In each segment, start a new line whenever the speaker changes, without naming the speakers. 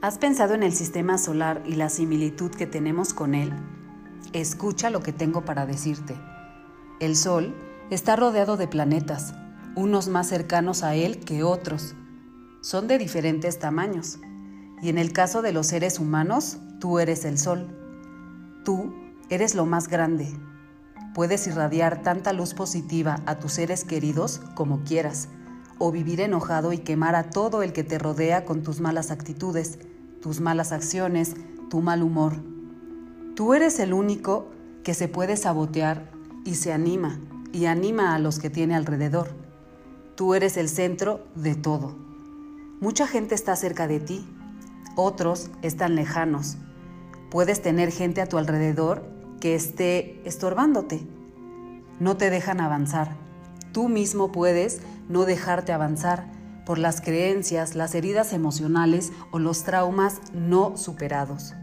¿Has pensado en el sistema solar y la similitud que tenemos con él? Escucha lo que tengo para decirte. El Sol está rodeado de planetas, unos más cercanos a él que otros. Son de diferentes tamaños. Y en el caso de los seres humanos, tú eres el Sol. Tú eres lo más grande. Puedes irradiar tanta luz positiva a tus seres queridos como quieras o vivir enojado y quemar a todo el que te rodea con tus malas actitudes, tus malas acciones, tu mal humor. Tú eres el único que se puede sabotear y se anima y anima a los que tiene alrededor. Tú eres el centro de todo. Mucha gente está cerca de ti, otros están lejanos. Puedes tener gente a tu alrededor que esté estorbándote. No te dejan avanzar. Tú mismo puedes no dejarte avanzar por las creencias, las heridas emocionales o los traumas no superados.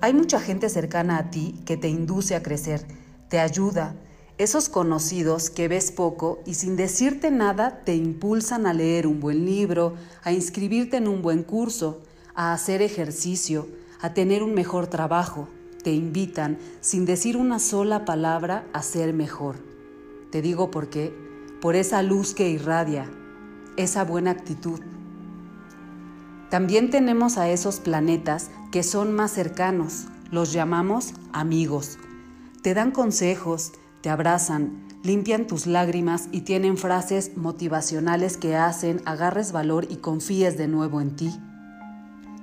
Hay mucha gente cercana a ti que te induce a crecer, te ayuda, esos conocidos que ves poco y sin decirte nada te impulsan a leer un buen libro, a inscribirte en un buen curso, a hacer ejercicio, a tener un mejor trabajo. Te invitan, sin decir una sola palabra, a ser mejor. Te digo por qué por esa luz que irradia, esa buena actitud. También tenemos a esos planetas que son más cercanos, los llamamos amigos. Te dan consejos, te abrazan, limpian tus lágrimas y tienen frases motivacionales que hacen agarres valor y confíes de nuevo en ti.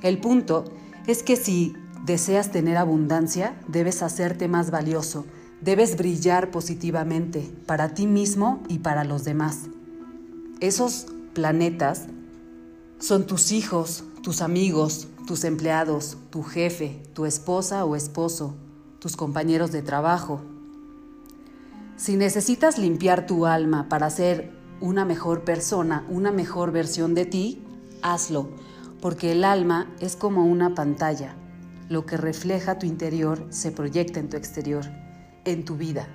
El punto es que si deseas tener abundancia, debes hacerte más valioso, Debes brillar positivamente para ti mismo y para los demás. Esos planetas son tus hijos, tus amigos, tus empleados, tu jefe, tu esposa o esposo, tus compañeros de trabajo. Si necesitas limpiar tu alma para ser una mejor persona, una mejor versión de ti, hazlo, porque el alma es como una pantalla. Lo que refleja tu interior se proyecta en tu exterior en tu vida.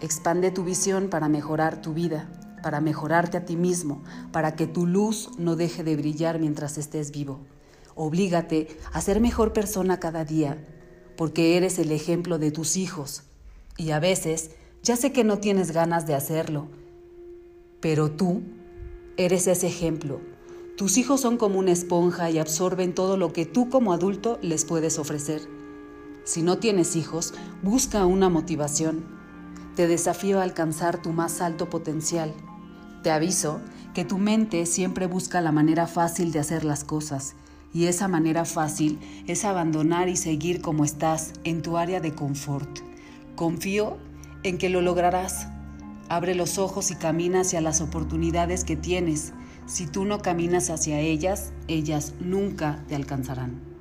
Expande tu visión para mejorar tu vida, para mejorarte a ti mismo, para que tu luz no deje de brillar mientras estés vivo. Oblígate a ser mejor persona cada día, porque eres el ejemplo de tus hijos. Y a veces, ya sé que no tienes ganas de hacerlo, pero tú eres ese ejemplo. Tus hijos son como una esponja y absorben todo lo que tú como adulto les puedes ofrecer. Si no tienes hijos, busca una motivación. Te desafío a alcanzar tu más alto potencial. Te aviso que tu mente siempre busca la manera fácil de hacer las cosas y esa manera fácil es abandonar y seguir como estás en tu área de confort. Confío en que lo lograrás. Abre los ojos y camina hacia las oportunidades que tienes. Si tú no caminas hacia ellas, ellas nunca te alcanzarán.